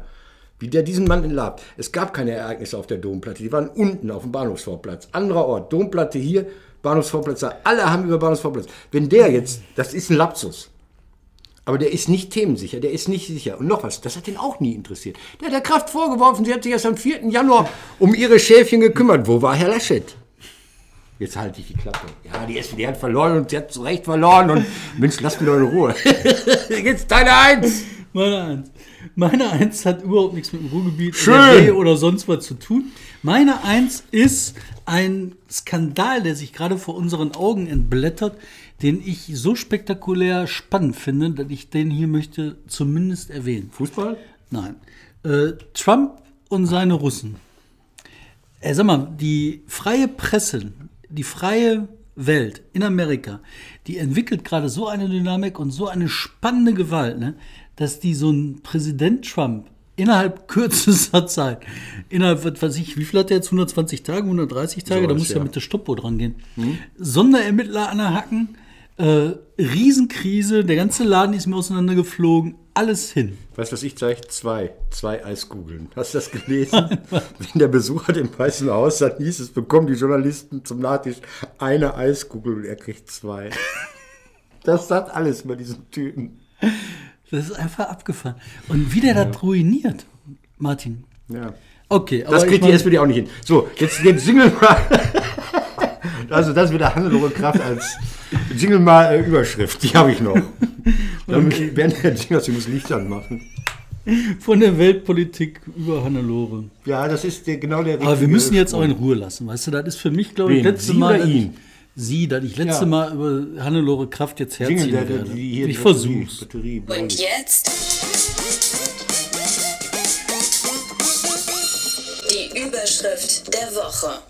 Speaker 2: wie der diesen Mann entlarvt. Es gab keine Ereignisse auf der Domplatte, die waren unten auf dem Bahnhofsvorplatz. Anderer Ort, Domplatte hier, Bahnhofsvorplatz da. Alle haben über Bahnhofsvorplatz. Wenn der jetzt, das ist ein Lapsus. Aber der ist nicht themensicher, der ist nicht sicher. Und noch was, das hat ihn auch nie interessiert. Der hat der Kraft vorgeworfen, sie hat sich erst am 4. Januar um ihre Schäfchen gekümmert. Wo war Herr Laschet? Jetzt halte ich die Klappe. Ja, die SPD hat verloren und sie hat zu Recht verloren. Und Mensch, lass mich doch in Ruhe. Jetzt deine Eins.
Speaker 1: Meine Eins. Meine Eins hat überhaupt nichts mit dem Ruhrgebiet
Speaker 2: Schön.
Speaker 1: Oder sonst was zu tun. Meine Eins ist ein Skandal, der sich gerade vor unseren Augen entblättert, den ich so spektakulär spannend finde, dass ich den hier möchte zumindest erwähnen.
Speaker 2: Fußball?
Speaker 1: Nein. Äh, Trump und seine Russen. Äh, sag mal, die freie Presse, die freie Welt in Amerika, die entwickelt gerade so eine Dynamik und so eine spannende Gewalt, ne, dass die so ein Präsident Trump innerhalb kürzester Zeit, innerhalb, was weiß ich, wie viel hat der jetzt? 120 Tage, 130 Tage? da
Speaker 2: Sowas,
Speaker 1: muss ja
Speaker 2: ja.
Speaker 1: mit der Stoppuhr dran gehen. Sonderermittler anerhacken, äh, Riesenkrise, der ganze Laden ist mir auseinandergeflogen, alles hin.
Speaker 2: Weißt du, was ich zeige? Zwei. Zwei Eiskugeln. Hast du das gelesen? Wenn der Besucher im Weißen Haus, dann hieß es, bekommen die Journalisten zum Nachtisch eine Eiskugel und er kriegt zwei. Das sagt alles über diesen Typen.
Speaker 1: Das ist einfach abgefahren. Und wie der das ruiniert, Martin.
Speaker 2: Ja.
Speaker 1: Okay, aber
Speaker 2: Das kriegt die SPD auch nicht hin. So, jetzt, jetzt jingle mal. Also das wird der Hannelore Kraft als Jingle mal äh, Überschrift. Die habe ich noch. Dann werden der Jingle, ich muss Licht anmachen.
Speaker 1: von der Weltpolitik über Hannelore.
Speaker 2: Ja, das ist der, genau der
Speaker 1: Aber wir
Speaker 2: richtige
Speaker 1: müssen jetzt auch in Ruhe lassen. Weißt du, das ist für mich, glaube ich,
Speaker 2: Wen?
Speaker 1: letzte
Speaker 2: Sie
Speaker 1: Mal.
Speaker 2: oder ihn?
Speaker 1: Sie, dass ich letzte
Speaker 2: Ja.
Speaker 1: Mal über Hannelore Kraft jetzt
Speaker 2: Jingle,
Speaker 1: herziehen
Speaker 2: der, der,
Speaker 1: werde.
Speaker 2: die hier
Speaker 1: ich
Speaker 2: die Batterie-
Speaker 1: versuch's.
Speaker 2: Batterie
Speaker 3: Und jetzt die Überschrift der Woche.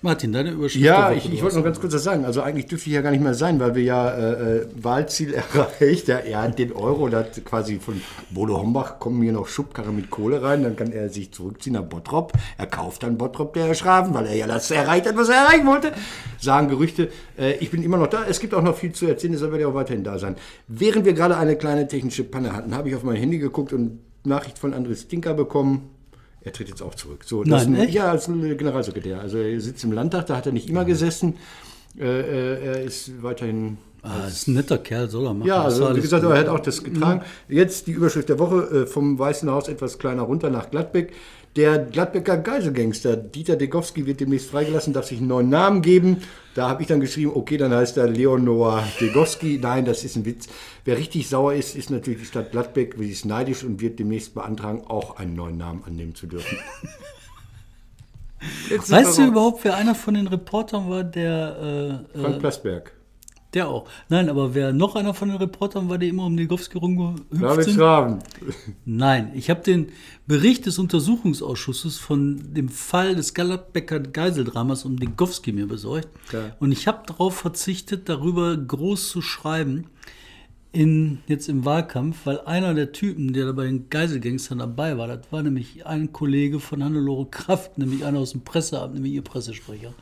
Speaker 1: Martin, deine Überschrift.
Speaker 2: Ja, ich, ich wollte noch ganz kurz das sagen. Also eigentlich dürfte ich ja gar nicht mehr sein, weil wir ja äh, äh, Wahlziel erreicht. Er, er hat den Euro, der hat quasi von Bodo Hombach kommen hier noch Schubkarre mit Kohle rein, dann kann er sich zurückziehen nach Bottrop. Er kauft dann Bottrop der Schraven, weil er ja das erreicht hat, was er erreichen wollte. Sagen Gerüchte. Äh, ich bin immer noch da. Es gibt auch noch viel zu erzählen, deshalb werde ich auch weiterhin da sein. Während wir gerade eine kleine technische Panne hatten, habe ich auf mein Handy geguckt und Nachricht von André Stinker bekommen. Er tritt jetzt auch zurück. So, das
Speaker 1: Nein,
Speaker 2: ein- ja, als Generalsekretär. Also er sitzt im Landtag, da hat er nicht immer gesessen. Äh, äh, er ist weiterhin.
Speaker 1: Ah, ist ein netter Kerl, soll er machen.
Speaker 2: Ja,
Speaker 1: Das
Speaker 2: also wie gesagt, aber er hat auch das getragen. Jetzt die Überschrift der Woche äh, vom Weißen Haus etwas kleiner runter nach Gladbeck. Der Gladbecker Geiselgangster Dieter Degowski wird demnächst freigelassen, darf sich einen neuen Namen geben. Da habe ich dann geschrieben, okay, dann heißt er Leonor Degowski. Nein, das ist ein Witz. Wer richtig sauer ist, ist natürlich die Stadt Gladbeck. Sie ist neidisch und wird demnächst beantragen, auch einen neuen Namen annehmen zu dürfen.
Speaker 1: Weißt du überhaupt, wer einer von den Reportern war, der. Äh,
Speaker 2: Frank
Speaker 1: äh,
Speaker 2: Plasberg.
Speaker 1: Der auch. Nein, aber wer noch einer von den Reportern war, der immer um Ligowski rumgehüpft
Speaker 2: David? Schraven.
Speaker 1: Nein, ich habe den Bericht des Untersuchungsausschusses von dem Fall des Gladbecker Geiseldramas um Ligowski mir besorgt.
Speaker 2: Ja.
Speaker 1: Und ich habe darauf verzichtet, darüber groß zu schreiben, in, jetzt im Wahlkampf, weil einer der Typen, der da bei den Geiselgangstern dabei war, das war nämlich ein Kollege von Hannelore Kraft, nämlich einer aus dem Presseamt, nämlich ihr Pressesprecher.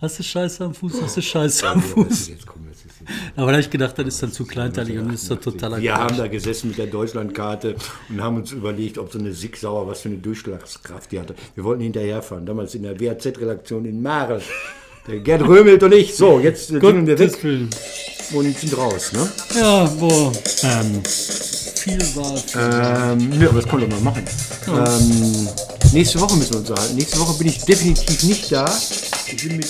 Speaker 1: Hast du Scheiße am Fuß? Hast du Scheiße am Fuß?
Speaker 2: Jetzt kommen wir, jetzt ist
Speaker 1: Aber da habe ich gedacht, das ist dann zu kleinteilig und das ist doch totaler
Speaker 2: Wir haben da gesessen mit der Deutschlandkarte und haben uns überlegt, ob so eine Sigsauer, was für eine Durchschlagskraft die hatte. Wir wollten hinterherfahren, damals in der WAZ-Redaktion in Marl. Der Gerd Römelt und ich. So, jetzt äh, sind wir weg
Speaker 1: Willen.
Speaker 2: und sind raus. Ne?
Speaker 1: Ja, boah. Ähm, viel war.
Speaker 2: Ähm, ja, aber das können wir mal machen. Ähm, nächste Woche müssen wir uns unterhalten. Nächste Woche bin ich definitiv nicht da. Ich bin mit